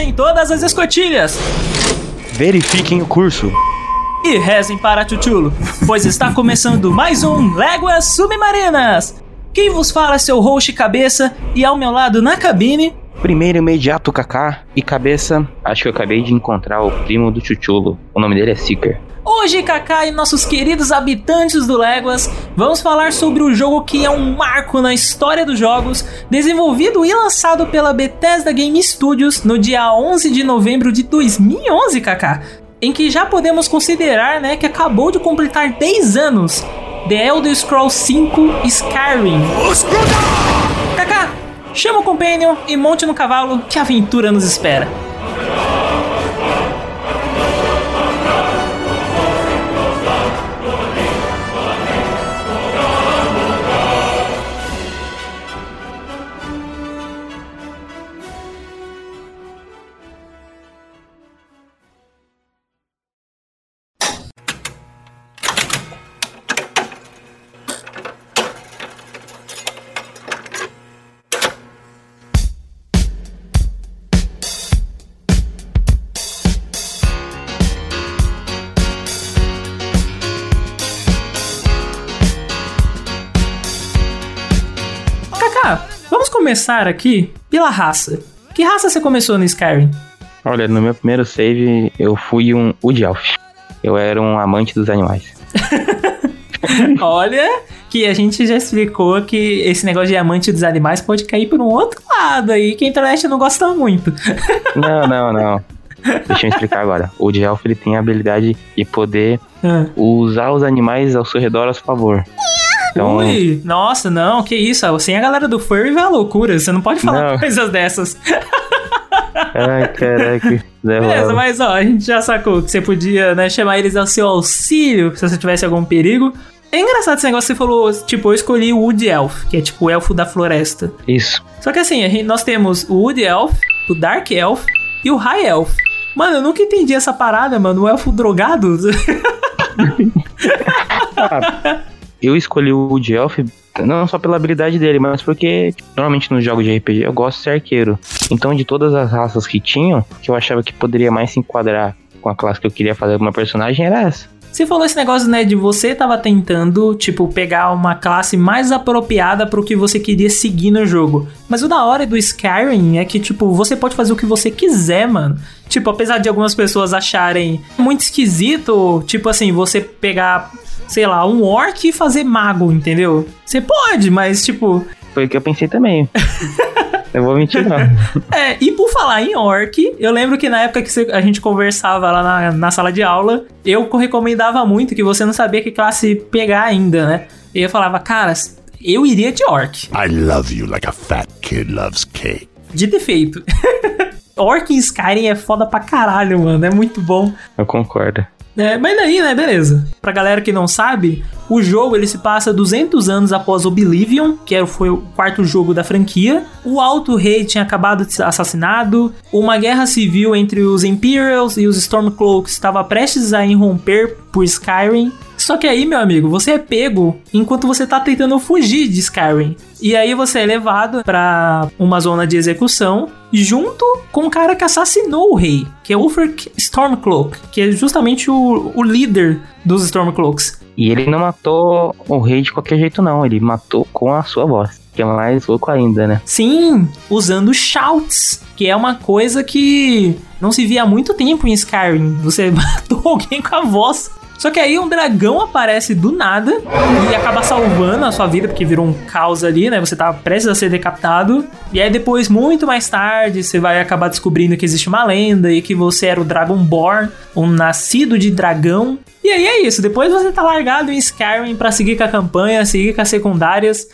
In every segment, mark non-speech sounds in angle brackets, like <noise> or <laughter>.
Fechem todas as escotilhas Verifiquem o curso. e rezem para Chuchulo, pois está começando mais um Léguas Submarinas. Quem vos fala é seu host cabeça e ao meu lado na cabine, Primeiro imediato Kaká e cabeça. Acho que eu acabei de encontrar o primo do Chuchulo. O nome dele é Seeker. Hoje Kaká e nossos queridos habitantes do Léguas, vamos falar sobre o jogo que é um marco na história dos jogos, desenvolvido e lançado pela Bethesda Game Studios no dia 11 de novembro de 2011, Kaká. Em que já podemos considerar, né, que acabou de completar 10 anos. The Elder Scrolls 5 Skyrim. Kaká, chama o Companion e monte no cavalo que a aventura nos espera. Kaká, vamos começar aqui pela raça. Que raça você começou no Skyrim? Olha, no meu primeiro save eu fui um Wood Elf. Eu era um amante dos animais. <laughs> Olha, que a gente já explicou que esse negócio de amante dos animais pode cair por um outro lado aí, que a internet não gosta muito. <laughs> Não, não, não. Deixa eu explicar agora. O Wood Elf ele tem a habilidade de poder Ah. usar os animais ao seu redor a seu favor. Então, Ui, nossa, não, que isso, assim a galera do furry vai à loucura, você não pode falar Não. <laughs> coisas dessas. ai, caraca. <laughs> Beleza, Beleza, mas ó, a gente já sacou que você podia, né, chamar eles ao seu auxílio se você tivesse algum perigo. É engraçado esse negócio que você falou, tipo, eu escolhi o Wood Elf, que é tipo o elfo da floresta. Isso. Só que assim, a gente- nós temos o Wood Elf, o Dark Elf e o High Elf. Mano, eu nunca entendi essa parada, mano. O elfo drogado? <laughs> Eu escolhi o Wood Elf não só pela habilidade dele, mas porque tipo, normalmente nos jogos de RPG eu gosto de ser arqueiro. Então, de todas as raças que tinham, que eu achava que poderia mais se enquadrar com a classe que eu queria fazer com meu personagem era essa. Você falou esse negócio, né, de você tava tentando, tipo, pegar uma classe mais apropriada pro que você queria seguir no jogo. Mas o da hora do Skyrim é que, tipo, você pode fazer o que você quiser, mano. Tipo, apesar de algumas pessoas acharem muito esquisito, tipo assim, você pegar, sei lá, um orc e fazer mago, entendeu? Você pode, mas, tipo, Foi o que eu pensei também. <laughs> eu vou mentir, não. É, e por falar em orc, eu lembro que na época que a gente conversava lá na, na sala de aula, eu recomendava muito que você não sabia que classe pegar ainda, né? E eu falava, cara, eu iria de orc, I love you like a fat kid loves cake. de defeito. <laughs> orc em Skyrim é foda pra caralho, mano, é muito bom. Eu concordo. É, mas daí, né, beleza. Pra galera que não sabe, o jogo ele se passa 200 anos após Oblivion, que foi o quarto jogo da franquia. O Alto Rei tinha acabado de ser assassinado. Uma guerra civil entre os Imperials e os Stormcloaks estava prestes a irromper por Skyrim. Só que aí, meu amigo, você é pego enquanto você tá tentando fugir de Skyrim. E aí você é levado pra uma zona de execução junto com o cara que assassinou o rei, que é Ulfric Stormcloak, que é justamente o, o líder dos Stormcloaks. E ele não matou o rei de qualquer jeito, não. Ele matou com a sua voz. Que é mais louco ainda, né? Sim, usando shouts, que é uma coisa que não se via há muito tempo em Skyrim. Você <laughs> matou alguém com a voz. Só que aí um dragão aparece do nada e acaba salvando a sua vida, porque virou um caos ali, né? Você tá prestes a ser decapitado. E aí depois, muito mais tarde, você vai acabar descobrindo que existe uma lenda e que você era o Dragonborn, um nascido de dragão. E aí é isso, depois você tá largado em Skyrim pra seguir com a campanha, seguir com as secundárias.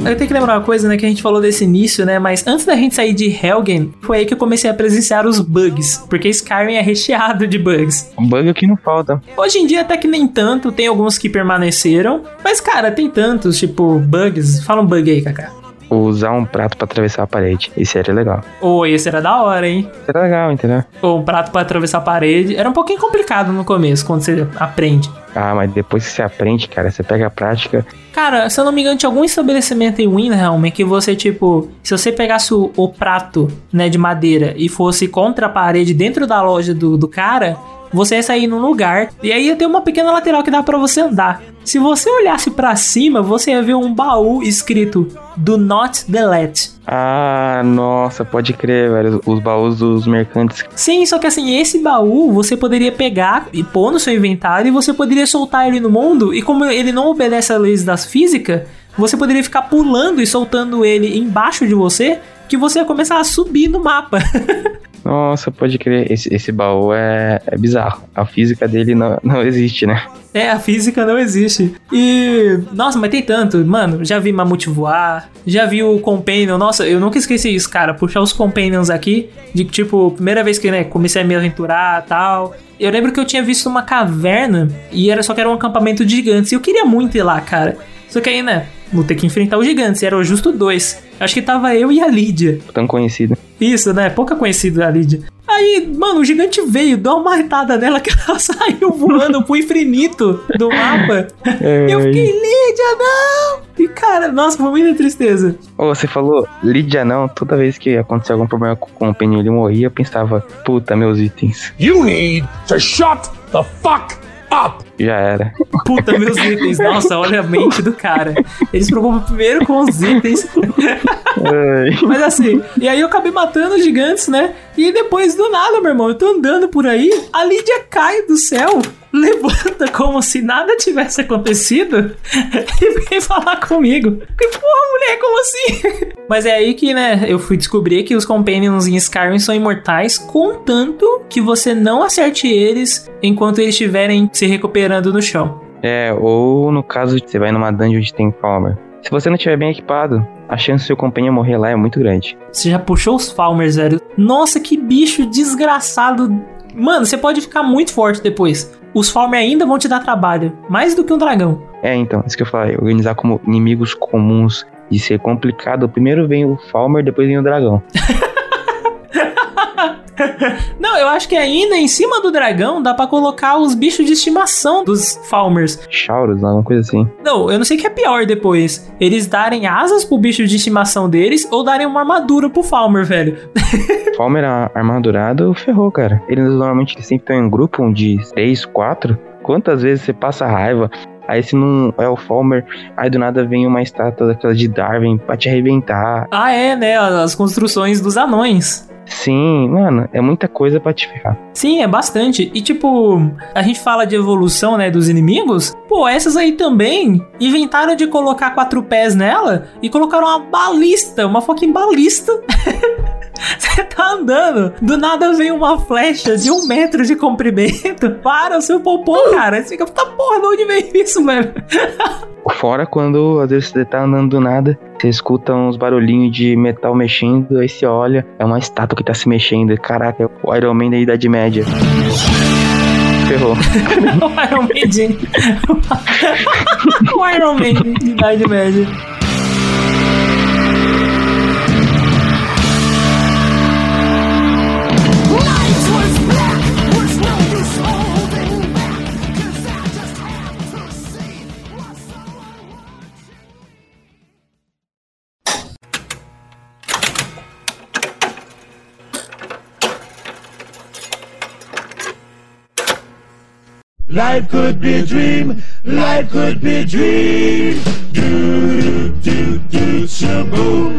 Eu tenho que lembrar uma coisa, né, que a gente falou desse início, né, mas antes da gente sair de Helgen, foi aí que eu comecei a presenciar os bugs, porque Skyrim é recheado de bugs. Um bug que não falta. Hoje em dia até que nem tanto, tem alguns que permaneceram, mas cara, tem tantos, tipo, bugs. Fala um bug aí, Kaká. Usar um prato pra atravessar a parede. Isso era legal. Ô, esse era da hora, hein? Isso era legal, entendeu? Ou um prato pra atravessar a parede. Era um pouquinho complicado no começo, quando você aprende. Ah, mas depois que você aprende, cara, você pega a prática. Cara, se eu não me engano, tinha algum estabelecimento em Windhelm que você, tipo, se você pegasse o, o prato, né, de madeira e fosse contra a parede dentro da loja do, do cara, você ia sair num lugar e aí ia ter uma pequena lateral que dá para você andar. Se você olhasse para cima, você ia ver um baú escrito Do Not Delete. Ah, nossa, pode crer, velho. Os baús dos mercantes. Sim, só que assim, esse baú você poderia pegar e pôr no seu inventário e você poderia soltar ele no mundo. E como ele não obedece às leis das físicas, você poderia ficar pulando e soltando ele embaixo de você, que você ia começar a subir no mapa. <laughs> Nossa, pode crer. Esse, esse baú é, é bizarro. A física dele não, <laughs> não existe, né? É, a física não existe. E. Nossa, mas tem tanto. Mano, já vi Mamute voar. Já vi o Companion. Nossa, eu nunca esqueci isso, cara. Puxar os Companions aqui. De tipo, primeira vez que né, comecei a me aventurar tal. Eu lembro que eu tinha visto uma caverna. E era só que era um acampamento de gigantes. E eu queria muito ir lá, cara. Só que aí, né? Vou ter que enfrentar os gigantes. E eram justo dois. Acho que tava eu e a Lídia. Tão conhecido. Isso, né? Pouca conhecida a Lídia. Aí, mano, o gigante veio, deu uma marretada nela que ela <laughs> saiu voando pro infinito do mapa. É, Eu fiquei, Lídia, não! E cara, nossa, foi muita tristeza. Ô, você falou Lídia não, toda vez que acontecia algum problema com o Penny ele morria, eu pensava, puta, meus itens. You need to shut the fuck up! Já era. Puta, meus itens. Nossa, olha a mente do cara. Eles preocupam primeiro com os itens. Mas assim, e aí eu acabei matando os gigantes, né? E depois do nada, meu irmão, eu tô andando por aí, a Lídia cai do céu, levanta como se nada tivesse acontecido <laughs> e vem falar comigo. Que porra, mulher, como assim? Mas é aí que, né, eu fui descobrir que os Companions em Skyrim são imortais, contanto que você não acerte eles enquanto eles estiverem se recuperando no chão. É, ou no caso de você vai numa dungeon onde tem Falmer. Se você não estiver bem equipado, a chance do seu companheiro morrer lá é muito grande. Você já puxou os Falmers, velho. Nossa, que bicho desgraçado. Mano, você pode ficar muito forte depois. Os Falmer ainda vão te dar trabalho. Mais do que um dragão. É, então, isso que eu falei, organizar como inimigos comuns de ser complicado. Primeiro vem o Falmer, depois vem o dragão. <laughs> <laughs> Não, eu acho que ainda em cima do dragão dá pra colocar os bichos de estimação dos Falmers. Chauros, alguma coisa assim. Não, eu não sei o que é pior depois. Eles darem asas pro bicho de estimação deles ou darem uma armadura pro Falmer, velho. <laughs> Falmer armadurado, ferrou, cara. Eles normalmente sempre estão em grupo, um de 3, 4. Quantas vezes você passa raiva? Aí se não é o Falmer, aí do nada vem uma estátua daquela de Darwin pra te arrebentar. Ah, é, né? As construções dos anões. Sim, mano, é muita coisa pra te ferrar. Sim, é bastante. E tipo, a gente fala de evolução, né, dos inimigos. Pô, essas aí também inventaram de colocar quatro pés nela e colocaram uma balista, uma fucking balista. <laughs> <laughs> Você tá andando, do nada vem uma flecha de um metro de comprimento <laughs> para o seu popô, cara. Você fica, puta porra, de onde veio isso, velho? <laughs> Fora quando às vezes você tá andando do nada, você escuta uns barulhinhos de metal mexendo, aí você olha, é uma estátua que tá se mexendo. Caraca, é o Iron Man da Idade Média. Ferrou. o Iron Man de... o Iron Man de Idade Média. Life could be a dream, life could be a dream. Do, do, do, do, shaboom.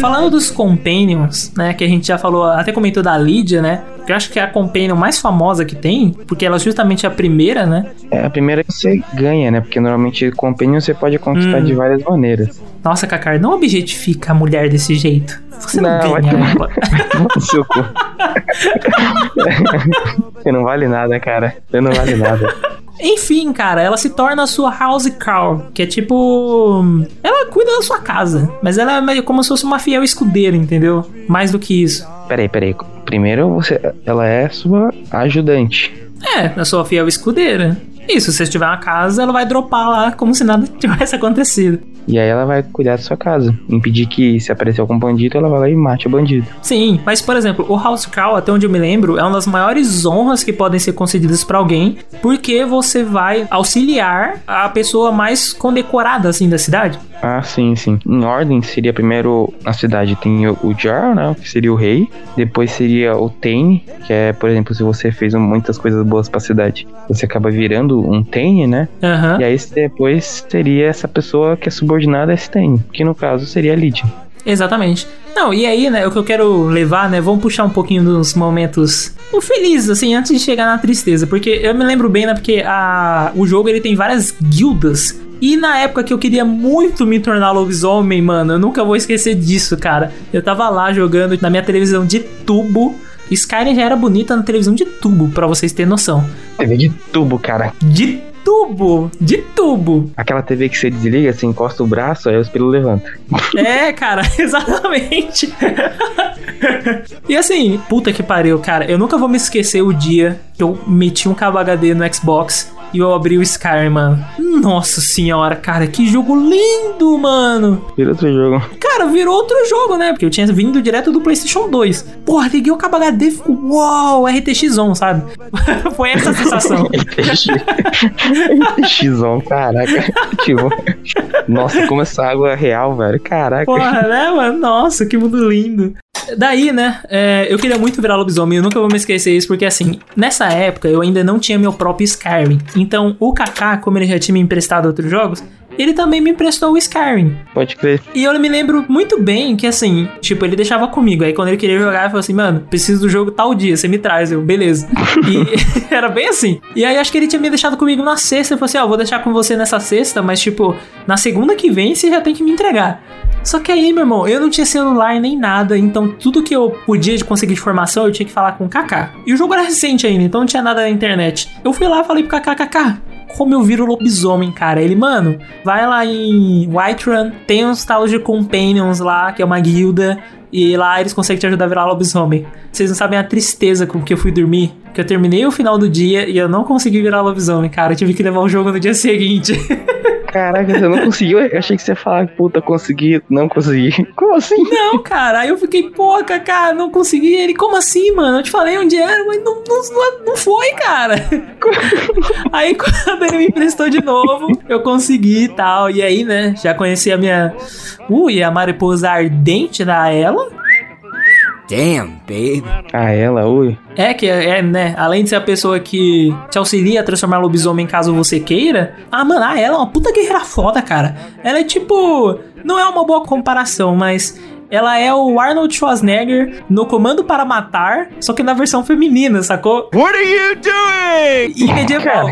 Falando dos Companions, né, que a gente já falou, até comentou da Lídia, né, que eu acho que é a Companion mais famosa que tem, porque ela é justamente a primeira, né, É a primeira que você ganha, né? Porque normalmente Companion você pode conquistar Hum. de várias maneiras. Nossa, Kakar, não objetifica a mulher desse jeito. Você não, Não, vai ganha tomar-. No seu cu. Você não vale nada, cara. Você não vale nada. <laughs> Enfim, cara, ela se torna a sua house cow, que é tipo. Ela cuida da sua casa, mas ela é meio como se fosse uma fiel escudeira, entendeu? Mais do que isso. Peraí, peraí. Primeiro você, ela é sua ajudante. É, a sua fiel escudeira. Isso, se você tiver uma casa, ela vai dropar lá como se nada <laughs> tivesse acontecido. E aí ela vai cuidar da sua casa. Impedir que se aparecer algum bandido, ela vai lá e mate o bandido. Sim, mas por exemplo, o House Call, até onde eu me lembro, é uma das maiores honras que podem ser concedidas pra alguém, porque você vai auxiliar a pessoa mais condecorada assim da cidade. Ah, sim, sim. Em ordem, seria primeiro na cidade tem o, o Jar, né? Que seria o rei. Depois seria o Tane, que é, por exemplo, se você fez muitas coisas boas pra cidade, você acaba virando um Tane, né? Aham. E aí depois seria essa pessoa que é subordinada esse Tane, que no caso seria a Lydia. Exatamente. Não, e aí, né, o que eu quero levar, né, vamos puxar um pouquinho dos momentos felizes, assim, antes de chegar na tristeza, porque eu me lembro bem, né, porque a, o jogo, ele tem várias guildas, e na época que eu queria muito me tornar lobisomem, mano, eu nunca vou esquecer disso, cara. Eu tava lá jogando na minha televisão de tubo, Skyrim já era bonita na televisão de tubo, pra vocês terem noção. TV de tubo, cara. De tubo, de tubo. Aquela TV que você desliga, você encosta o braço, aí o espelho levanta. É, cara, <laughs> exatamente. e assim, puta que pariu, cara. Eu nunca vou me esquecer o dia que eu meti um cabo HD no Xbox e eu abri o Skyrim, mano. Nossa senhora, cara, que jogo lindo, mano. Vira outro jogo. Cara, virou outro jogo, né? Porque eu tinha vindo direto do PlayStation 2. Porra, liguei o cabo HD e ficou, uau, RTX on, sabe? <laughs> Foi essa a sensação. <laughs> RTX. RTX-on, caraca. <laughs> Tipo, nossa, como essa água é real, velho. Caraca. Porra, né, mano? Nossa, que mundo lindo. Daí, né, é, eu queria muito virar lobisomem, eu nunca vou me esquecer isso, porque assim, nessa época eu ainda não tinha meu próprio Skyrim. Então, o Kaká, como ele já tinha me emprestado outros jogos, ele também me emprestou o Skyrim. Pode crer. E eu me lembro muito bem que, assim, tipo, ele deixava comigo. Aí quando ele queria jogar, ele falou assim, mano, preciso do jogo tal dia, você me traz. Eu, beleza. <laughs> E <laughs> era bem assim. E aí acho que ele tinha me deixado comigo na sexta. Ele falou assim, ó, vou deixar com você nessa sexta, mas, tipo, na segunda que vem você já tem que me entregar. Só que aí, meu irmão, eu não tinha celular nem nada, então tudo que eu podia de conseguir de informação eu tinha que falar com o Kaká. E o jogo era recente ainda, então não tinha nada na internet. Eu fui lá e falei pro Kaká, Kaká, como eu viro lobisomem, cara. Ele, mano, vai lá em Whiterun, tem uns talos de Companions lá, que é uma guilda, e lá eles conseguem te ajudar a virar lobisomem. Vocês não sabem a tristeza com que eu fui dormir. Que eu terminei o final do dia e eu não consegui virar lobisomem, cara. Eu tive que levar o jogo no dia seguinte. <laughs> Caraca, você não conseguiu? Eu achei que você ia falar, puta, consegui, não consegui. Como assim? Não, cara, aí eu fiquei, pô, Kaká, não consegui. Ele, como assim, mano? Eu te falei onde era, mas não, não, não foi, cara. <laughs> aí quando ele me emprestou de novo, eu consegui e tal. E aí, né, já conheci a minha. Ui, a mariposa ardente da ela. Damn, babe. Ah, ela, ui. É, que é, é, né? Além de ser a pessoa que te auxilia a transformar lobisomem caso você queira. Ah, mano, ah, ela é uma puta guerreira foda, cara. Ela é tipo. Não é uma boa comparação, mas. Ela é o Arnold Schwarzenegger no Comando para Matar, só que na versão feminina, sacou? What are you doing? E medieval.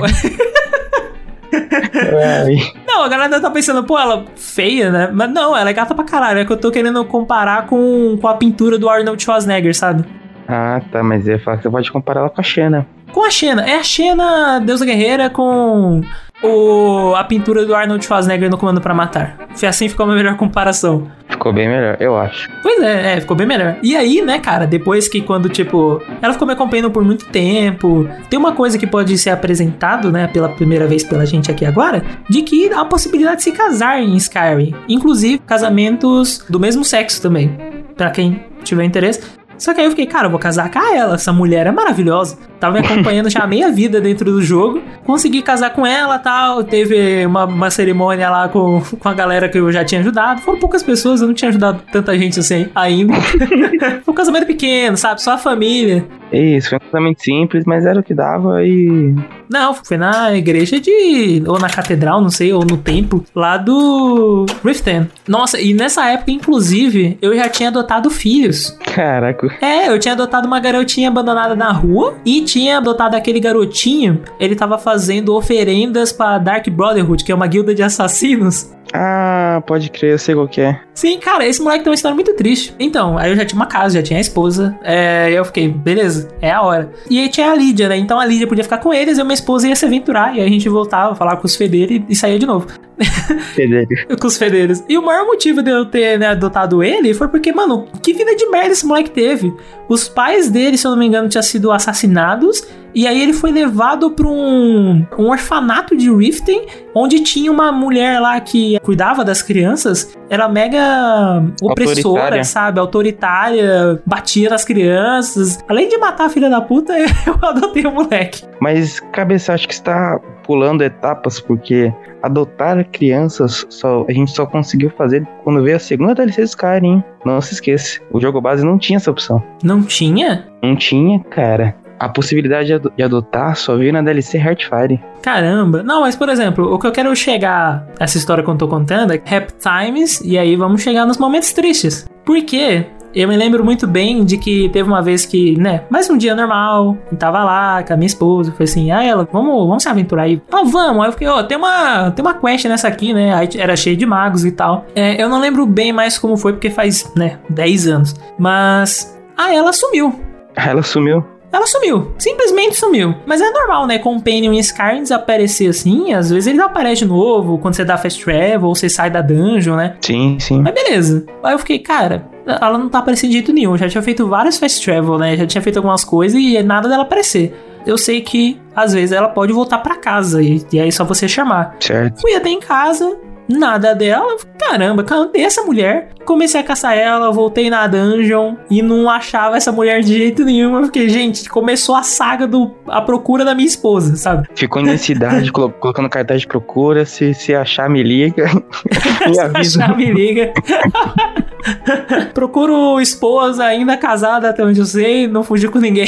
<laughs> Não, a galera tá pensando, pô, ela feia, né? Mas não, ela é gata pra caralho. É que eu tô querendo comparar com, com a pintura do Arnold Schwarzenegger, sabe? Ah, tá, mas eu ia falar que você pode comparar ela com a Xena. Com a Xena. É a Xena, deusa guerreira, com o, a pintura do Arnold Schwarzenegger no Comando pra Matar. Foi assim ficou uma melhor comparação. Ficou bem melhor, eu acho. Pois é, é, ficou bem melhor. E aí, né, cara, depois que quando, tipo, ela ficou me acompanhando por muito tempo, tem uma coisa que pode ser apresentado, né, pela primeira vez pela gente aqui agora, de que há a possibilidade de se casar em Skyrim. Inclusive, casamentos do mesmo sexo também. Pra quem tiver interesse. Só que aí eu fiquei, cara, eu vou casar com ela. Essa mulher é maravilhosa. Tava me acompanhando já a meia vida dentro do jogo. Consegui casar com ela tal. Teve uma, uma cerimônia lá com, com a galera que eu já tinha ajudado. Foram poucas pessoas, eu não tinha ajudado tanta gente assim ainda. <laughs> Foi um casamento pequeno, sabe? Só a família. Isso, foi um casamento simples, mas era o que dava e. Não, foi na igreja de. Ou na catedral, não sei, ou no templo, lá do Riften. Nossa, e nessa época, inclusive, eu já tinha adotado filhos. Caraca. É, eu tinha adotado uma garotinha abandonada na rua e tinha adotado aquele garotinho. Ele tava fazendo oferendas pra Dark Brotherhood, que é uma guilda de assassinos. Ah, pode crer, eu sei qual que é. Sim, cara, esse moleque tem uma história muito triste. Então, aí eu já tinha uma casa, já tinha a esposa. É, e eu fiquei, beleza, é a hora. E aí tinha a Lídia, né? Então a Lídia podia ficar com eles e a minha esposa ia se aventurar. E aí a gente voltava, falar com os fedeiros e, e saía de novo. <laughs> Federico. com os fedeiros. E o maior motivo de eu ter né, adotado ele foi porque, mano, que vida de merda esse moleque teve. Os pais dele, se eu não me engano, tinham sido assassinados E aí ele foi levado pra um, um orfanato de Riften, onde tinha uma mulher lá que cuidava das crianças. Era mega opressora, sabe? Autoritária, batia nas crianças. Além de matar a filha da puta, <laughs> eu adotei o moleque. Mas, cabeça, acho que está pulando etapas, porque adotar crianças só, a gente só conseguiu fazer quando veio a segunda DLC Skyrim. Não se esqueça. O jogo base não tinha essa opção. Não tinha? Não tinha, cara. A possibilidade de ado- de adotar só veio na DLC Heartfire. Caramba. Não, mas por exemplo, o que eu quero chegar, essa história que eu tô contando, é Rap Times, e aí vamos chegar nos momentos tristes. Por quê? Eu me lembro muito bem de que teve uma vez que, né, mais um dia normal, e tava lá com a minha esposa, foi assim, ah, ela, vamos, vamos se aventurar aí. Ah, vamos. Aí eu fiquei, ó, tem uma, tem uma quest nessa aqui, né, aí era cheio de magos e tal. É, eu não lembro bem mais como foi, porque faz, né, 10 anos. Mas, ah, ela sumiu. <laughs> Ela sumiu. Ela sumiu, simplesmente sumiu. Mas é normal, né? Companion em Skyrim desaparecer assim, às vezes ele aparece de novo quando você dá fast travel ou você sai da dungeon, né? Sim, sim. Mas beleza. Aí eu fiquei, cara, ela não tá aparecendo de jeito nenhum. Já tinha feito vários fast travel, né? Já tinha feito algumas coisas e nada dela aparecer. Eu sei que às vezes ela pode voltar pra casa e, e aí é só você chamar. Certo. Fui até em casa, nada dela. Caramba, cadê essa mulher? Comecei a caçar ela, voltei na dungeon e não achava essa mulher de jeito nenhum. Eu fiquei, gente, começou a saga do a procura da minha esposa, sabe? Ficou em cidade, <laughs> colo- colocando cartaz de procura. Se, se achar, me liga. <laughs> me Se avisa. achar, me liga. <laughs> Procuro esposa ainda casada até onde eu sei, não fugiu com ninguém.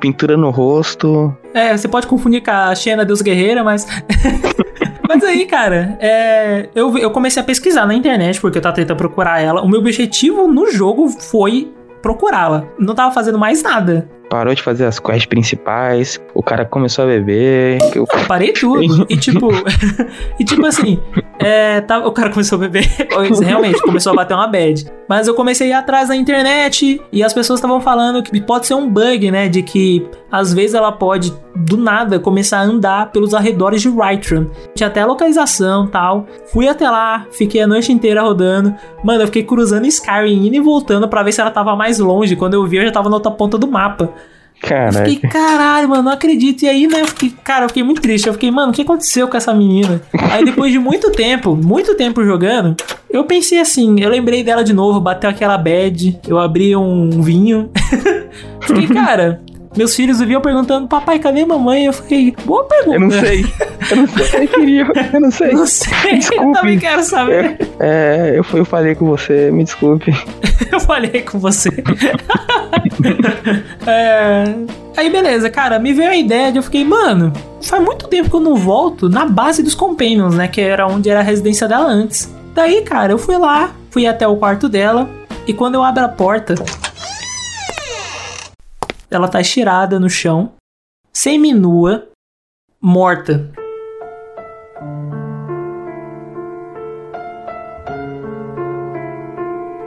Pintura no rosto. É, você pode confundir com a Xena Deus Guerreira, mas. Mas aí, cara, é, eu, eu comecei a pesquisar na internet, porque eu tava tentando procurar ela. O meu objetivo no jogo foi procurá-la. Não tava fazendo mais nada. Parou de fazer as quests principais. O cara começou a beber. Eu- Eu parei tudo. E tipo. <laughs> e tipo assim. É, tá- o cara começou a beber. <laughs> Realmente, começou a bater uma bad. Mas eu comecei a ir atrás na internet e as pessoas estavam falando que pode ser um bug, né? De que às vezes ela pode, do nada, começar a andar pelos arredores de Whiterun. Tinha até a localização tal. Fui até lá, fiquei a noite inteira rodando. Mano, eu fiquei cruzando Skyrim, indo e voltando pra ver se ela tava mais longe. Quando eu vi, eu já tava na outra ponta do mapa. Eu Caraca. fiquei, caralho, mano, não acredito. E aí, né, eu fiquei, cara, eu fiquei muito triste. Eu fiquei, mano, o que aconteceu com essa menina? Aí depois de muito tempo, muito tempo jogando, eu pensei assim, eu lembrei dela de novo, bateu aquela bad, eu abri um vinho. <laughs> fiquei, cara, meus filhos viviam perguntando, papai, cadê mamãe? Eu fiquei, boa pergunta. Eu não sei. Eu não sei. Eu queria. Eu não sei. <laughs> Não sei, eu Desculpe. também quero saber. É, eu, fui- eu falei com você, me desculpe. <laughs> Eu falei com você. <laughs> É, Aí, beleza, cara, me veio a ideia de eu fiquei, mano, faz muito tempo que eu não volto na base dos Companions, né? Que era onde era a residência dela antes. Daí, cara, eu fui lá, fui até o quarto dela, e quando eu abro a porta, ela tá estirada no chão, semi-nua, morta.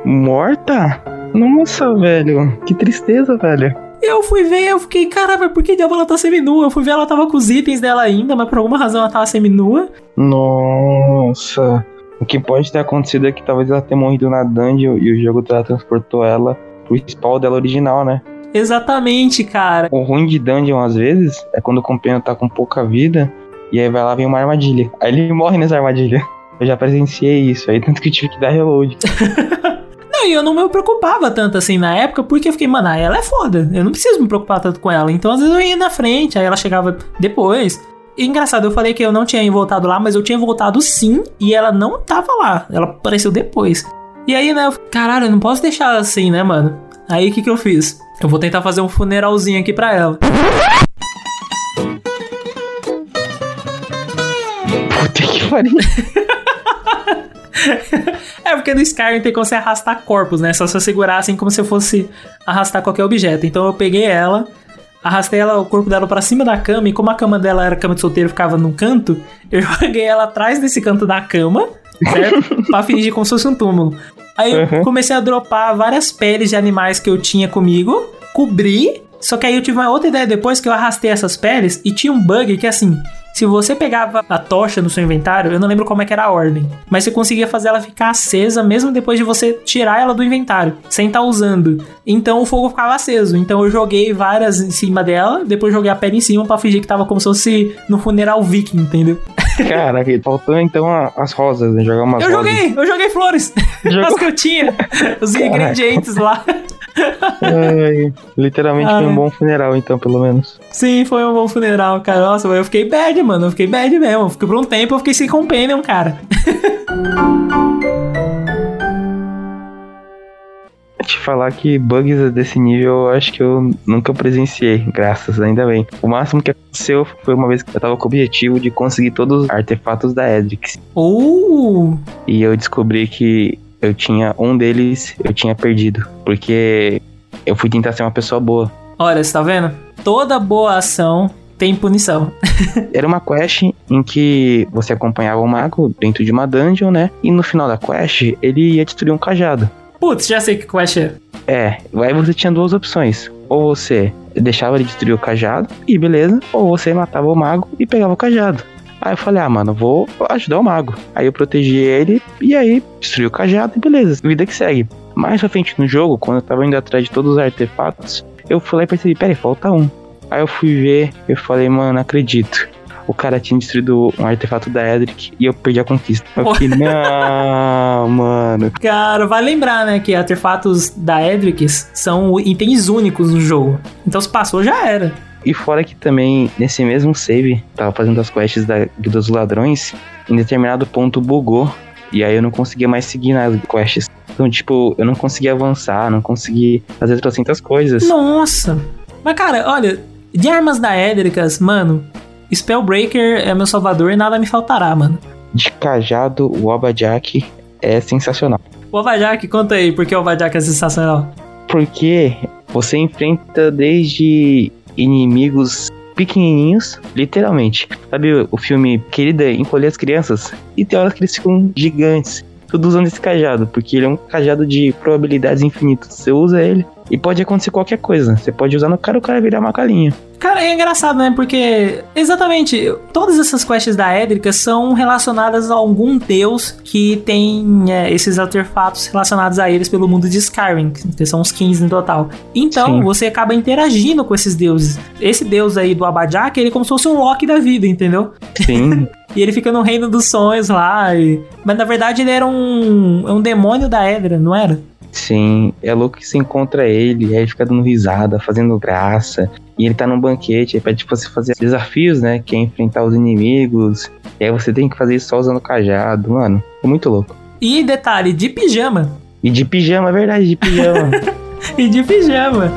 Morta? Nossa, velho. Que tristeza, velho. Eu fui ver, eu fiquei, caramba, por que diabo ela tá semi-nua? Eu fui ver, ela tava com os itens dela ainda, mas por alguma razão ela tava semi-nua. Nossa. O que pode ter acontecido é que talvez ela tenha morrido na dungeon e o jogo transportou ela pro spawn dela original, né? Exatamente, cara. O ruim de dungeon, às vezes, é quando o companheiro tá com pouca vida e aí vai lá vem uma armadilha. Aí ele <laughs> morre nessa armadilha. Eu já presenciei isso, aí tanto que eu tive que dar reload. <laughs> E eu não me preocupava tanto assim na época, porque eu fiquei, mano, ela é foda. Eu não preciso me preocupar tanto com ela. Então, às vezes eu ia na frente, aí ela chegava depois. E, engraçado, eu falei que eu não tinha voltado lá, mas eu tinha voltado sim, e ela não tava lá. Ela apareceu depois. E aí, né, eu, caralho, eu não posso deixar assim, né, mano? Aí o que que eu fiz? Eu vou tentar fazer um funeralzinho aqui pra ela. Puta que pariu. <laughs> <laughs> É, porque no Skyrim tem como você arrastar corpos, né? Só se eu segurar assim como se eu fosse arrastar qualquer objeto. Então eu peguei ela, arrastei ela, o corpo dela pra cima da cama, e como a cama dela era cama de solteiro ficava num canto, eu <laughs> joguei ela atrás desse canto da cama, certo? <laughs> pra fingir como se fosse um túmulo. Aí eu Uhum. comecei a dropar várias peles de animais que eu tinha comigo, cobri, Só que aí eu tive uma outra ideia depois que eu arrastei essas peles e tinha um bug que assim, se você pegava a tocha no seu inventário, eu não lembro como é que era a ordem, mas você conseguia fazer ela ficar acesa mesmo depois de você tirar ela do inventário, sem estar usando. Então o fogo ficava aceso. Então eu joguei várias em cima dela, depois joguei a pele em cima pra fingir que tava como se fosse no funeral viking, entendeu? <laughs> Caraca, faltou então as rosas, né? Jogar umas Eu rosas. joguei, eu joguei flores. Jogou? As que eu tinha, os Caraca. ingredientes lá. Ai, literalmente foi um bom funeral, então, pelo menos. Sim, foi um bom funeral, cara. Nossa, eu fiquei bad, mano. Eu fiquei bad mesmo. Fiquei por um tempo, eu fiquei sem companion, cara. <laughs> Te falar que bugs desse nível eu acho que eu nunca presenciei, graças, ainda bem. O máximo que aconteceu foi uma vez que eu tava com o objetivo de conseguir todos os artefatos da Edrix. Uh, E eu descobri que eu tinha um deles, eu tinha perdido. Porque eu fui tentar ser uma pessoa boa. olha, você tá vendo? Toda boa ação tem punição. <laughs> Era uma quest em que você acompanhava o mago dentro de uma dungeon, né? E no final da quest, ele ia destruir um cajado. Putz, já sei que quest é. É, aí você tinha duas opções. Ou você deixava ele destruir o cajado, e beleza. Ou você matava o mago e pegava o cajado. Aí eu falei, ah, mano, vou ajudar o mago. Aí eu protegi ele, e aí destruí o cajado, e beleza, vida que segue. Mais pra frente no jogo, quando eu tava indo atrás de todos os artefatos, eu fui lá e percebi, peraí, falta um. Aí eu fui ver, eu falei, mano, não acredito. O cara tinha destruído um artefato da Edric e eu perdi a conquista. Eu fiquei, <laughs> não, mano. Cara, vai lembrar, né, que artefatos da Edrix são itens únicos no jogo. Então se passou, já era. E fora que também, nesse mesmo save, tava fazendo as quests da Guilda dos Ladrões, em determinado ponto bugou, e aí eu não conseguia mais seguir nas quests. Então, tipo, eu não conseguia avançar, não conseguia fazer trocentas coisas. Nossa. Mas, cara, olha, de armas da Edricas, mano, Spellbreaker é meu salvador e nada me faltará, mano. De cajado, o Abajak é sensacional. O Ovajak, conta aí, por que o Ovajak é sensacional? Porque você enfrenta desde inimigos pequenininhos, literalmente. Sabe o filme Querida Encolher as Crianças? E tem horas que eles ficam gigantes. Tudo usando esse cajado, porque ele é um cajado de probabilidades infinitas. Você usa ele e pode acontecer qualquer coisa. Você pode usar no cara, o cara virar uma galinha. Cara, é engraçado, né? Porque, exatamente, todas essas quests da Edrica são relacionadas a algum deus que tem é, esses artefatos relacionados a eles pelo mundo de Skyrim, que são uns 15 no total. Então, Sim. você acaba interagindo com esses deuses. Esse deus aí do Abadjak, ele é como se fosse um Loki da vida, entendeu? Sim, <laughs> E ele fica no reino dos sonhos lá. e- Mas na verdade ele era um, um demônio da Edra, não era? sim. É louco que você encontra ele, aí fica dando risada, fazendo graça. E ele tá num banquete, aí pede pra você fazer desafios, né? Que é enfrentar os inimigos. E aí você tem que fazer isso só usando cajado. Mano, é muito louco. E detalhe, de pijama. E de pijama, é verdade, de pijama. <laughs> E de pijama.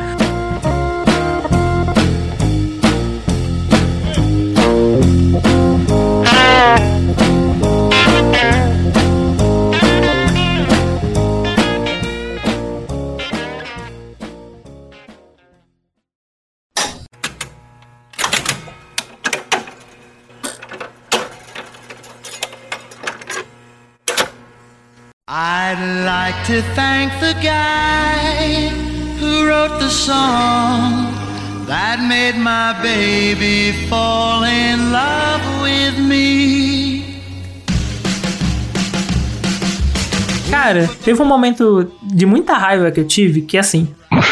To thank the guy who wrote the song that made my baby fall in love with me. Cara, teve um momento de muita raiva que eu tive, que assim. <laughs>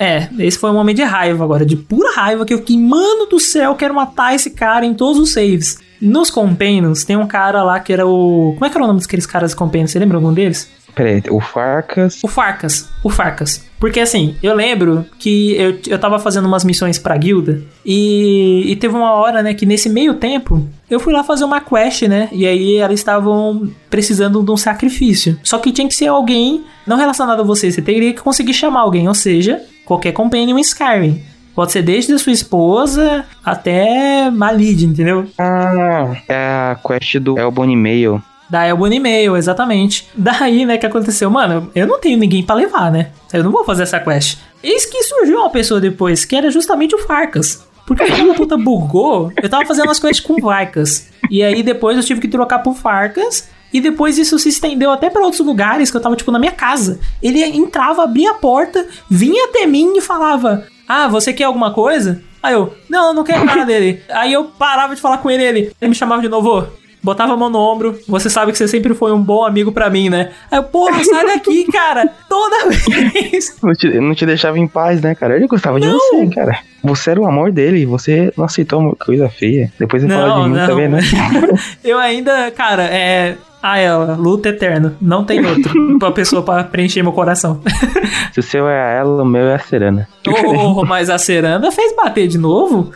É, esse foi um momento de raiva agora, de pura raiva, que eu fiquei, mano do céu, quero matar esse cara em todos os saves. Nos Companions, tem um cara lá que era o. Como é que era o nome daqueles caras Companions? Você lembra algum deles? Peraí, o Farcas. O Farcas. O Farcas. Porque assim, eu lembro que eu, eu tava fazendo umas missões pra guilda e, e teve uma hora, né, que nesse meio tempo eu fui lá fazer uma quest, né? E aí elas estavam precisando de um sacrifício. Só que tinha que ser alguém não relacionado a você, você teria que conseguir chamar alguém, ou seja, qualquer companion em Skyrim. Pode ser desde a sua esposa até Malid, entendeu? Ah, é a quest do Elbony Mail. Da Elbony Mail, exatamente. Daí, né, que aconteceu? Mano, eu não tenho ninguém pra levar, né? Eu não vou fazer essa quest. Eis que surgiu uma pessoa depois, que era justamente o Farcas. Porque o filho da puta bugou, eu tava fazendo as quests com Farcas. E aí depois eu tive que trocar pro Farcas. E depois isso se estendeu até pra outros lugares, que eu tava, tipo, na minha casa. Ele entrava, abria a porta, vinha até mim e falava... Ah, você quer alguma coisa? Aí eu, não, não quero nada dele. Aí eu parava de falar com ele, ele, ele me chamava de novo, "Ô, botava a mão no ombro, você sabe que você sempre foi um bom amigo pra mim, né? Aí eu, porra, sai daqui, <laughs> cara, toda vez. Não te, não te deixava em paz, né, cara? Ele gostava de você, cara. Você era o amor dele, você não aceitou uma coisa feia. Depois você fala Não, de mim não. também, <laughs> né? Eu ainda, cara, é. Ah, ela, luta eterna. Não tem outro <laughs> pra pessoa pra preencher meu coração. Se o seu é a ela, o meu é a Serana. Oh, mas a Ceranda fez bater de novo?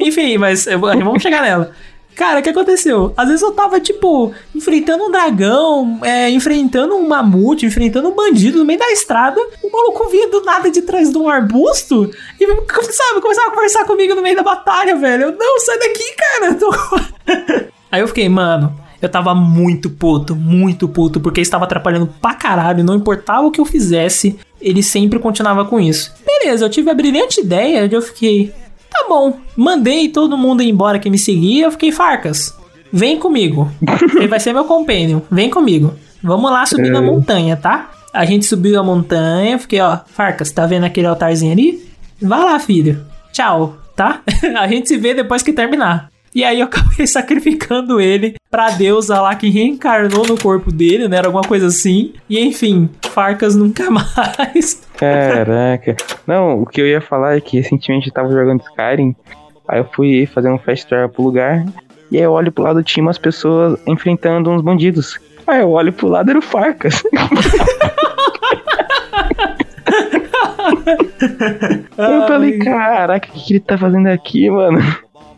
Enfim, mas eu- vamos chegar nela. Cara, o que aconteceu? Às vezes eu tava, tipo, enfrentando um dragão, é, enfrentando um mamute, enfrentando um bandido no meio da estrada. O maluco vinha do nada de trás de um arbusto e, sabe, começava a conversar comigo no meio da batalha, velho. Eu, não, sai daqui, cara. tô- <laughs> Aí eu fiquei, mano, eu tava muito puto, muito puto, porque estava atrapalhando pra caralho, não importava o que eu fizesse, ele sempre continuava com isso. Beleza, eu tive a brilhante ideia de eu fiquei, tá bom, mandei todo mundo embora que me seguia, eu fiquei, Farcas, vem comigo, <laughs> ele vai ser meu companion, vem comigo, vamos lá subir na montanha, tá? A gente subiu a montanha, fiquei, ó, Farcas, tá vendo aquele altarzinho ali? Vai lá, filho, tchau, tá? <laughs> a gente se vê depois que terminar. E aí eu <laughs> acabei sacrificando ele pra deusa lá que reencarnou no corpo dele, né? Era alguma coisa assim. E enfim, Farcas nunca mais. Caraca. Não, o que eu ia falar é que recentemente eu tava jogando Skyrim. Aí eu fui fazer um fast travel pro lugar. E aí eu olho pro lado tinha umas pessoas enfrentando uns bandidos. Aí eu olho pro lado era o Farcas. <laughs> eu falei, caraca, o que, que ele tá fazendo aqui, mano?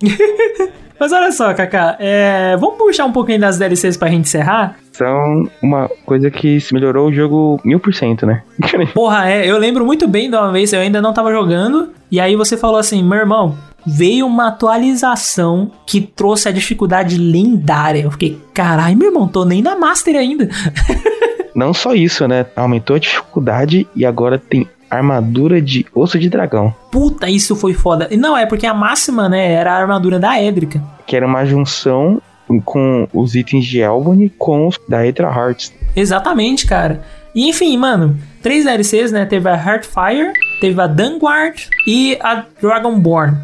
<laughs> Mas olha só, Kaká, é... vamos puxar um pouquinho das DLCs pra gente encerrar? São uma coisa que se melhorou o jogo mil por cento, né? <laughs> Porra, é, eu lembro muito bem de uma vez, eu ainda não tava jogando, e aí você falou assim, meu irmão, veio uma atualização que trouxe a dificuldade lendária. Eu fiquei, caralho, meu irmão, tô nem na Master ainda. <laughs> Não só isso, né? Aumentou a dificuldade e agora tem armadura de osso de dragão. Puta, isso foi foda. E Não, é porque a máxima, né, era a armadura da Edrica. Que era uma junção com os itens de Elbony com os da Hydra Hearts. Exatamente, cara. E enfim, mano, três DLCs, né? Teve a Heartfire, teve a Vanguard e a Dragonborn.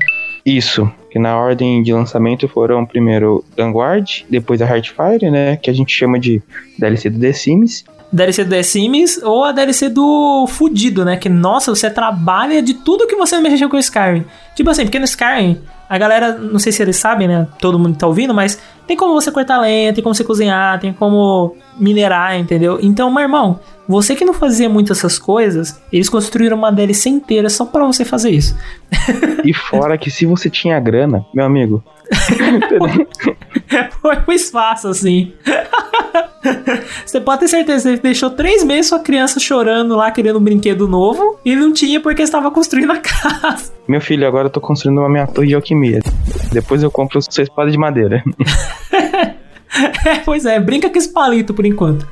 Isso. Que na ordem de lançamento foram primeiro Vanguard, depois a Heartfire, né? Que a gente chama de DLC do The Sims. DLC do The Sims ou a DLC do Fudido, né? Que, nossa, você trabalha de tudo que você mexeu com o Skyrim. Tipo assim, porque no Skyrim, a galera, não sei se eles sabem, né? Todo mundo tá ouvindo, mas tem como você cortar lenha, tem como você cozinhar, tem como minerar, entendeu? Então, meu irmão, você que não fazia muito essas coisas, eles construíram uma DLC inteira só pra você fazer isso. E fora que se você tinha grana, meu amigo, <laughs> Foi um espaço, assim. <laughs> você pode ter certeza, você deixou três meses sua criança chorando lá, querendo um brinquedo novo, e não tinha porque estava construindo a <laughs> casa. meu filho, agora eu tô construindo uma minha torre de alquimia. Depois eu compro sua espada de madeira. <laughs> É, pois é, brinca com esse palito por enquanto.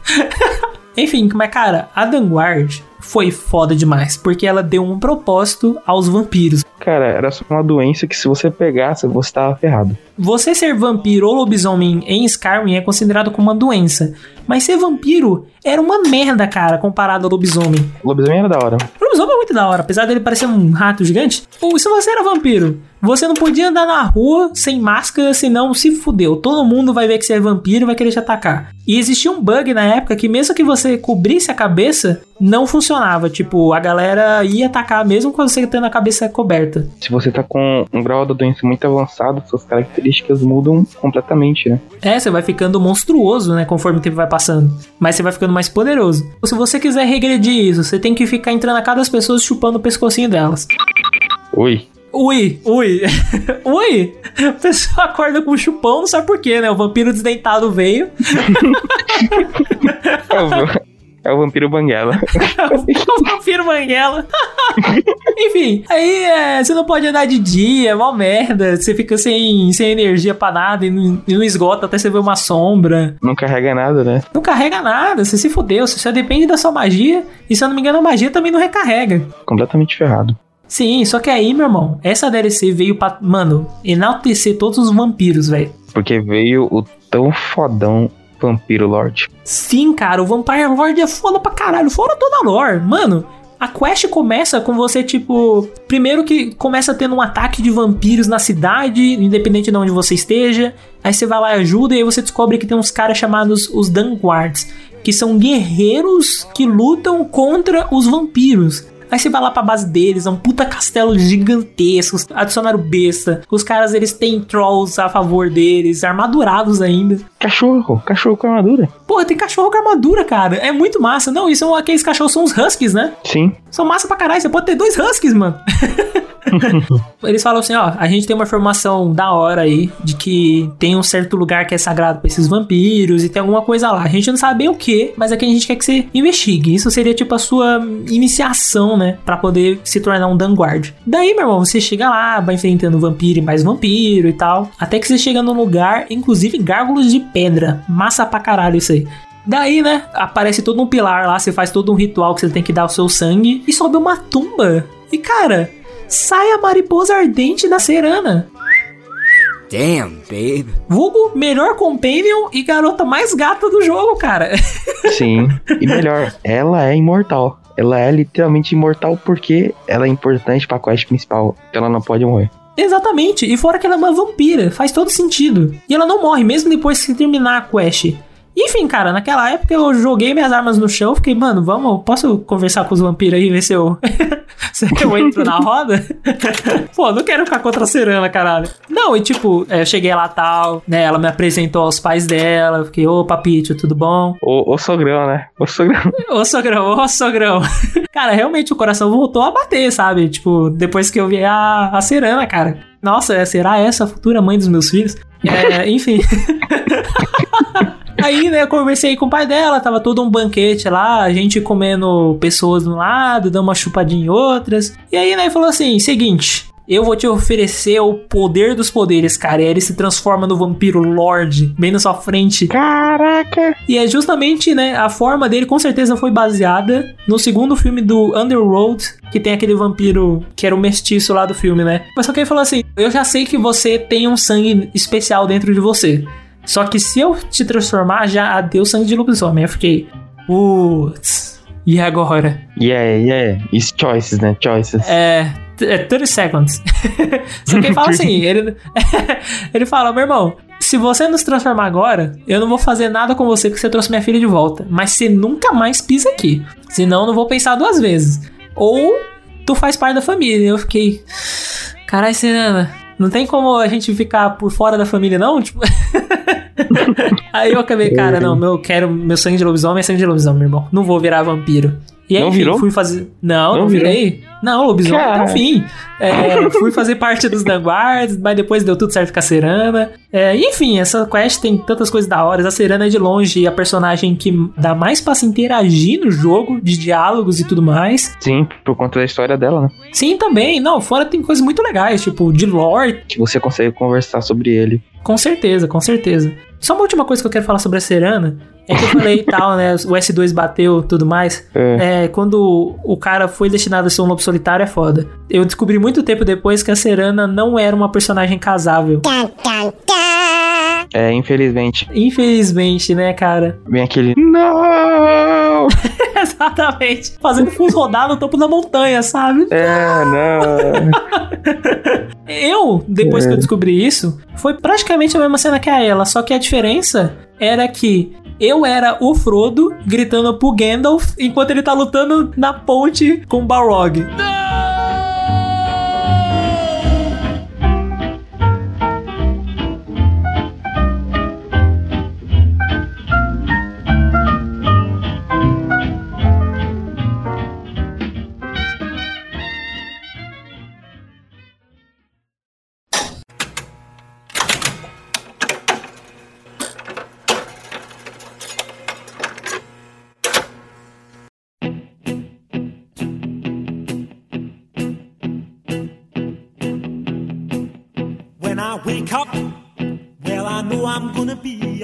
Enfim, mas cara, a Vanguard foi foda demais, porque ela deu um propósito aos vampiros. Cara, era só uma doença que se você pegasse, você tava ferrado. Você ser vampiro ou lobisomem em Skyrim é considerado como uma doença, mas ser vampiro era uma merda, cara, comparado ao lobisomem. O lobisomem era da hora. O lobisomem é muito da hora, apesar dele parecer um rato gigante. Ou se você era vampiro, você não podia andar na rua sem máscara, senão se fudeu. Todo mundo vai ver que você é vampiro e vai querer te atacar. E existia um bug na época que mesmo que você cobrisse a cabeça, não funcionava. Tipo, a galera ia atacar mesmo com você tendo a cabeça coberta. Se você tá com um grau da doença muito avançado, suas características mudam completamente, né? É, você vai ficando monstruoso, né, conforme o tempo vai passando. Mas você vai ficando mais poderoso. Se você quiser regredir isso, você tem que ficar entrando a cada pessoa chupando o pescocinho delas. Oi. Ui, ui, <laughs> ui. A pessoa acorda com um chupão, não sabe por quê, né? O vampiro desdentado veio. É o, é o vampiro banguela. <laughs> o vampiro manguela. <laughs> Enfim, aí é, você não pode andar de dia, é mó merda. Você fica sem, sem energia pra nada e não, e não esgota até você ver uma sombra. Não carrega nada, né? Não carrega nada, você se fudeu, você só depende da sua magia. E se eu não me engano, a magia também não recarrega. Completamente ferrado. Sim, só que aí, meu irmão, essa DLC veio pra, mano, enaltecer todos os vampiros, velho. Porque veio o tão fodão Vampiro Lord. Sim, cara, o Vampire Lord é foda pra caralho. Fora toda a lore. Mano, A quest começa com você, tipo. Primeiro que começa tendo um ataque de vampiros na cidade, independente de onde você esteja. Aí você vai lá e ajuda, e aí você descobre que tem uns caras chamados os Dunguards, que são guerreiros que lutam contra os vampiros. Aí você vai lá pra base deles, é um puta castelo gigantesco, adicionaram besta. Os caras, eles têm trolls a favor deles, armadurados ainda. Cachorro, cachorro com armadura. Porra, tem cachorro com armadura, cara. É muito massa. Não, isso são aqueles cachorros, são os huskies, né? Sim. São massa pra caralho, você pode ter dois huskies, mano. <laughs> <laughs> Eles falam assim, ó, a gente tem uma informação da hora aí de que tem um certo lugar que é sagrado pra esses vampiros e tem alguma coisa lá. A gente não sabe bem o que, mas aqui a gente quer que você investigue. Isso seria tipo a sua iniciação, né, Pra poder se tornar um Dunguard. Daí, meu irmão, você chega lá, vai enfrentando vampiro e mais vampiro e tal, até que você chega num lugar, inclusive gárgulas de pedra. Massa pra caralho isso aí. Daí, né, aparece todo um pilar lá, você faz todo um ritual que você tem que dar o seu sangue e sobe uma tumba. E cara, sai a mariposa ardente da Serana. Damn, babe. Vulgo, melhor companion e garota mais gata do jogo, cara. <laughs> Sim. E melhor, ela é imortal. Ela é literalmente imortal porque ela é importante pra quest principal. Ela não pode morrer. Exatamente, e fora que ela é uma vampira, faz todo sentido. E ela não morre, mesmo depois que terminar a quest. Enfim, cara, naquela época eu joguei minhas armas no chão, fiquei, mano, vamos, posso conversar com os vampiros aí, ver se eu, <laughs> se eu entro na roda? <laughs> Pô, não quero ficar contra a Serana, caralho. Não, e tipo, é, eu cheguei lá tal, né, ela me apresentou aos pais dela, eu fiquei, ô papito, tudo bom? O, o sogrão, né? O sogrão. <laughs> Ô sogrão, ô sogrão. Cara, realmente o coração voltou a bater, sabe? Tipo, depois que eu vi a, a Serana, cara. Nossa, será essa a futura mãe dos meus filhos? É, enfim. Aí, né, eu conversei com o pai dela, tava todo um banquete lá, a gente comendo pessoas de um lado, dando uma chupadinha em outras. E aí, né, falou assim: seguinte. Eu vou te oferecer o poder dos poderes, cara. E aí ele se transforma no vampiro Lorde, bem na sua frente. Caraca! E é justamente, né, a forma dele com certeza foi baseada no segundo filme do Underworld, que tem aquele vampiro que era o mestiço lá do filme, né? Mas só que ele falou assim: Eu já sei que você tem um sangue especial dentro de você. Só que se eu te transformar, já deu sangue de lobisomem. Eu fiquei, putz, e agora? Yeah, yeah. It's choices, né? Choices. É, é 30 seconds. <laughs> Só que ele fala <laughs> assim, ele, <laughs> ele fala, meu irmão, se você nos transformar agora, eu não vou fazer nada com você porque você trouxe minha filha de volta. Mas você nunca mais pisa aqui. Senão eu não vou pensar duas vezes. Ou tu faz parte da família. Eu fiquei. Caralho, Serena, não tem como a gente ficar por fora da família, não? Tipo. <laughs> Aí eu acabei, cara, não, meu, quero meu sangue de lobisomem é sangue de lobisomem, meu irmão. Não vou virar vampiro. E aí, Não enfim, virou? fui fazer. Não, não, Não virou? virei. Não, lobisomem até Cara. o fim. É, <laughs> fui fazer parte dos Danguards, mas depois deu tudo certo com a Serana. É, enfim, essa quest tem tantas coisas da hora. A Serana é de longe a personagem que dá mais pra se interagir no jogo, de diálogos e tudo mais. Sim, por conta da história dela, né? Sim, também. Não, fora tem coisas muito legais, tipo, de lore, Que você consegue conversar sobre ele. Com certeza, com certeza. Só uma última coisa que eu quero falar sobre a Serana é que eu falei e tal, né? O S2 bateu tudo mais. É. É, quando o cara foi destinado a ser um lobo solitário é foda. Eu descobri muito tempo depois que a Serana não era uma personagem casável. É, infelizmente. Infelizmente, né, cara? Vem aquele. Não! Exatamente. Fazendo fuso rodar no topo da montanha, sabe? É, não. <laughs> Eu, depois que eu descobri isso, foi praticamente a mesma cena que a ela, só que a diferença era que eu era o Frodo gritando pro Gandalf enquanto ele tá lutando na ponte com o Balrog. When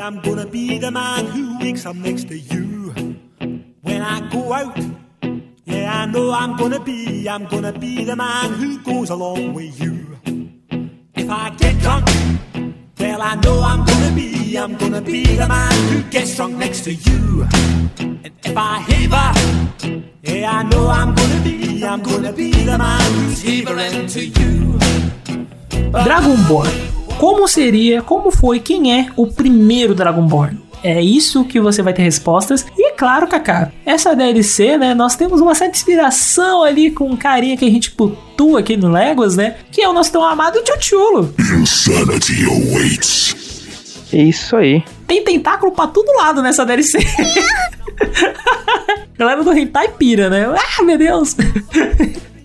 I'm gonna be the man who wakes up next to you. When I go out, yeah, I know I'm gonna be, I'm gonna be the man who goes along with you. If I get drunk, well, I know I'm gonna be, I'm gonna be the man who gets drunk next to you. And if I heaver, yeah, I know I'm gonna be, I'm gonna be the man who's heavering to you. Dragonborn. Como seria, como foi, quem é o primeiro Dragonborn? É isso que você vai ter respostas. E claro, Kaká, essa DLC, né? Nós temos uma certa inspiração ali com um carinha que a gente putua aqui no Legos, né? Que é o nosso tão amado Chuchulo. Insanity awaits. É isso aí. Tem tentáculo pra todo lado nessa DLC. <laughs> Galera do Hentai pira, né? Ah, meu Deus!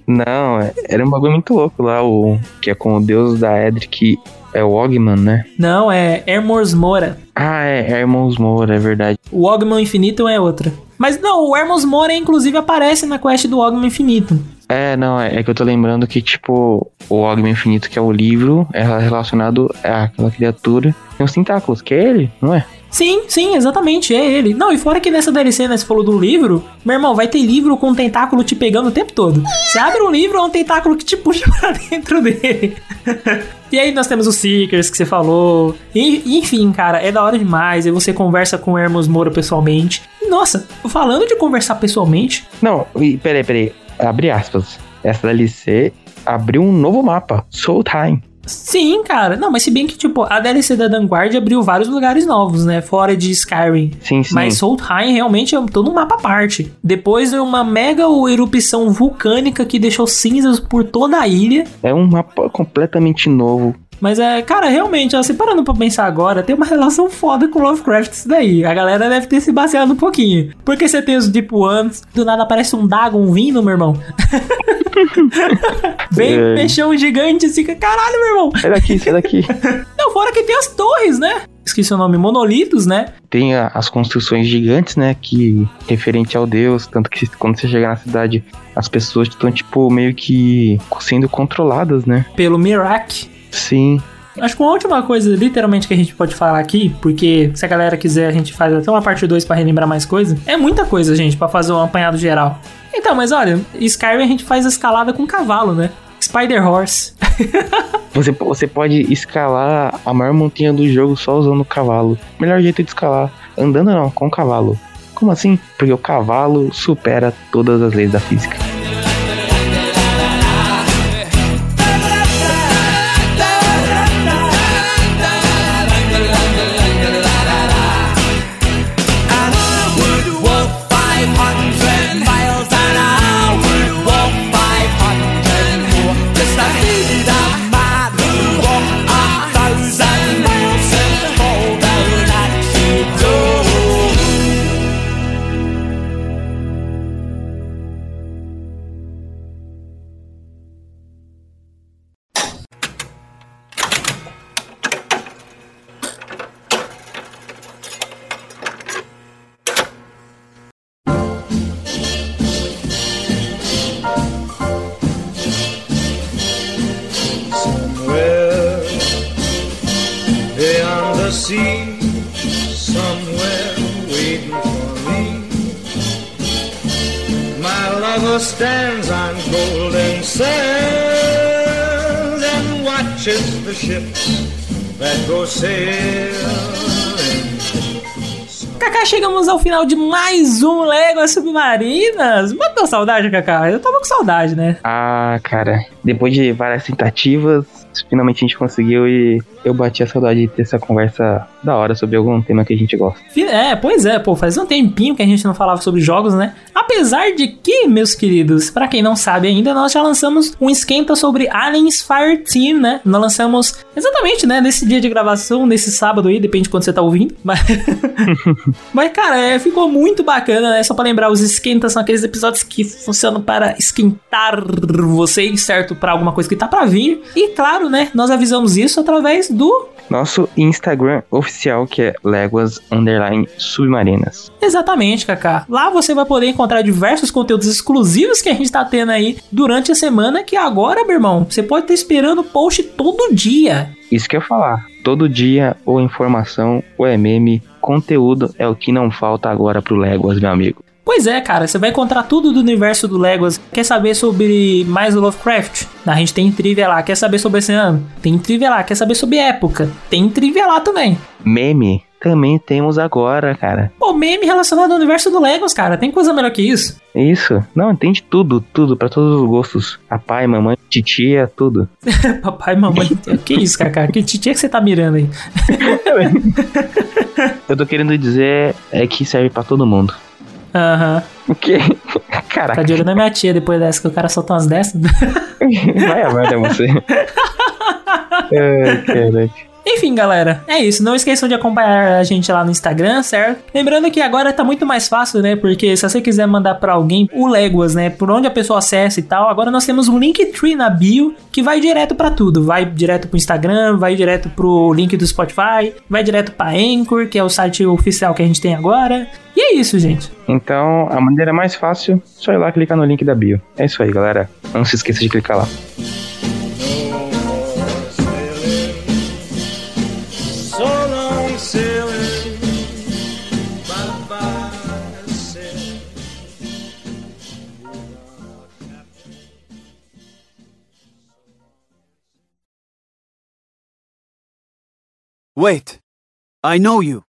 Não, é- era um bagulho muito louco lá, o que é com o deus da Edric, é o Ogman, né? Não, é Hermors Mora. Ah, é Hermos Moura, é verdade. O Ogman Infinito é outra. Mas não, o Hermos Mora inclusive aparece na quest do Ogman Infinito. É, não, é, é que eu tô lembrando que, tipo, o Ogman Infinito, que é o livro, é relacionado àquela criatura. Tem os tentáculos, que é ele, não é? Sim, sim, exatamente, é ele. Não, e fora que nessa DLC, né, você falou do livro, meu irmão, vai ter livro com um tentáculo te pegando o tempo todo. Você abre um livro, é um tentáculo que te puxa <laughs> pra dentro dele. <laughs> e aí nós temos os Seekers que você falou. E, enfim, cara, é da hora demais. Aí você conversa com o Hermos Moura pessoalmente. Nossa, falando de conversar pessoalmente, Não, peraí, peraí. Abre aspas. Essa DLC abriu um novo mapa, Soul Time. Sim, cara. Não, mas se bem que, tipo, a DLC da Vanguard abriu vários lugares novos, né? Fora de Skyrim. Sim, sim. Mas Solheim realmente é todo um mapa à parte. Depois de uma mega erupção vulcânica que deixou cinzas por toda a ilha. É um mapa completamente novo. Mas é, cara, realmente, ó, se parando pra pensar agora, tem uma <laughs> relação foda com Lovecraft isso daí. A galera deve ter se baseado um pouquinho. Porque você tem os Deep Ones, do nada aparece um Dagon vindo, meu irmão. <laughs> <laughs> Vem É. peixão gigante, assim, caralho, meu irmão. Sai daqui, sai daqui. <laughs> Não, fora que tem as torres, né? Esqueci o nome, monolitos, né? Tem a- as construções gigantes, né? Que referente ao deus. Tanto que quando você chegar na cidade, as pessoas estão, tipo, meio que sendo controladas, né? Pelo Mirak. Sim. Acho que uma última coisa, literalmente, que a gente pode falar aqui, porque se a galera quiser, a gente faz até uma parte 2 pra relembrar mais coisa. É muita coisa, gente, pra fazer um apanhado geral. Então, mas olha, Skyrim a gente faz a escalada com cavalo, né? Spider Horse. <laughs> Você, você pode escalar a maior montanha do jogo só usando o cavalo. Melhor jeito de escalar. Andando não, com cavalo. Como assim? Porque o cavalo supera todas as leis da física. Watches the ships that go sailing. Kaká, chegamos ao final de mais um Lego Submarinas. Matou saudade, Kaká? Eu tava com saudade, né? Ah, cara. Depois de várias tentativas, finalmente a gente conseguiu e eu bati a saudade de ter essa conversa da hora sobre algum tema que a gente gosta. É, pois é, pô, faz um tempinho que a gente não falava sobre jogos, né? Apesar de que, meus queridos, pra quem não sabe ainda, nós já lançamos um esquenta sobre Aliens Fireteam, né? Nós lançamos exatamente, né, nesse dia de gravação, nesse sábado aí, depende de quando você tá ouvindo. Mas, <laughs> <laughs> Mas cara, é, ficou muito bacana, né? Só pra lembrar, os esquentas são aqueles episódios que funcionam para esquentar vocês, certo? Pra alguma coisa que tá pra vir. E claro, né, nós avisamos isso através do Nosso Instagram oficial, que é Léguas Underline Submarinas. Exatamente, Kaká. Lá você vai poder encontrar diversos conteúdos exclusivos que a gente tá tendo aí durante a semana. Que agora, meu irmão, você pode estar esperando post todo dia. Isso que eu ia falar. Todo dia, ou informação, ou é meme, conteúdo é o que não falta agora pro Léguas, meu amigo. Pois é, cara, você vai encontrar tudo do universo do Legos. Quer saber sobre mais Lovecraft? A gente tem trivia lá. Quer saber sobre esse ano? Tem trivia lá. Quer saber sobre época? Tem trivia lá também. Meme também temos agora, cara. Pô, meme relacionado ao universo do Legos, cara. Tem coisa melhor que isso? Isso. Não, tem de tudo, tudo, pra todos os gostos. Papai, mamãe, titia, tudo. <laughs> Papai, mamãe. que isso, Kaká? Que titia que você tá mirando aí? <laughs> Eu tô querendo dizer é que serve pra todo mundo. Aham. O quê? Caraca. Tá de olho na minha tia depois dessa, que o cara soltou umas dessas. <laughs> Vai a merda você. Ai, caraca. Enfim, galera, é isso. Não esqueçam de acompanhar a gente lá no Instagram, certo? Lembrando que agora tá muito mais fácil, né? Porque se você quiser mandar pra alguém o Leguas, né? Por onde a pessoa acessa e tal, agora nós temos um Linktree na bio que vai direto pra tudo. Vai direto pro Instagram, vai direto pro link do Spotify, vai direto pra Anchor, que é o site oficial que a gente tem agora. E é isso, gente. Então, a maneira mais fácil, só ir lá clicar no link da bio. É isso aí, galera. Não se esqueça de clicar lá. Wait. I know you.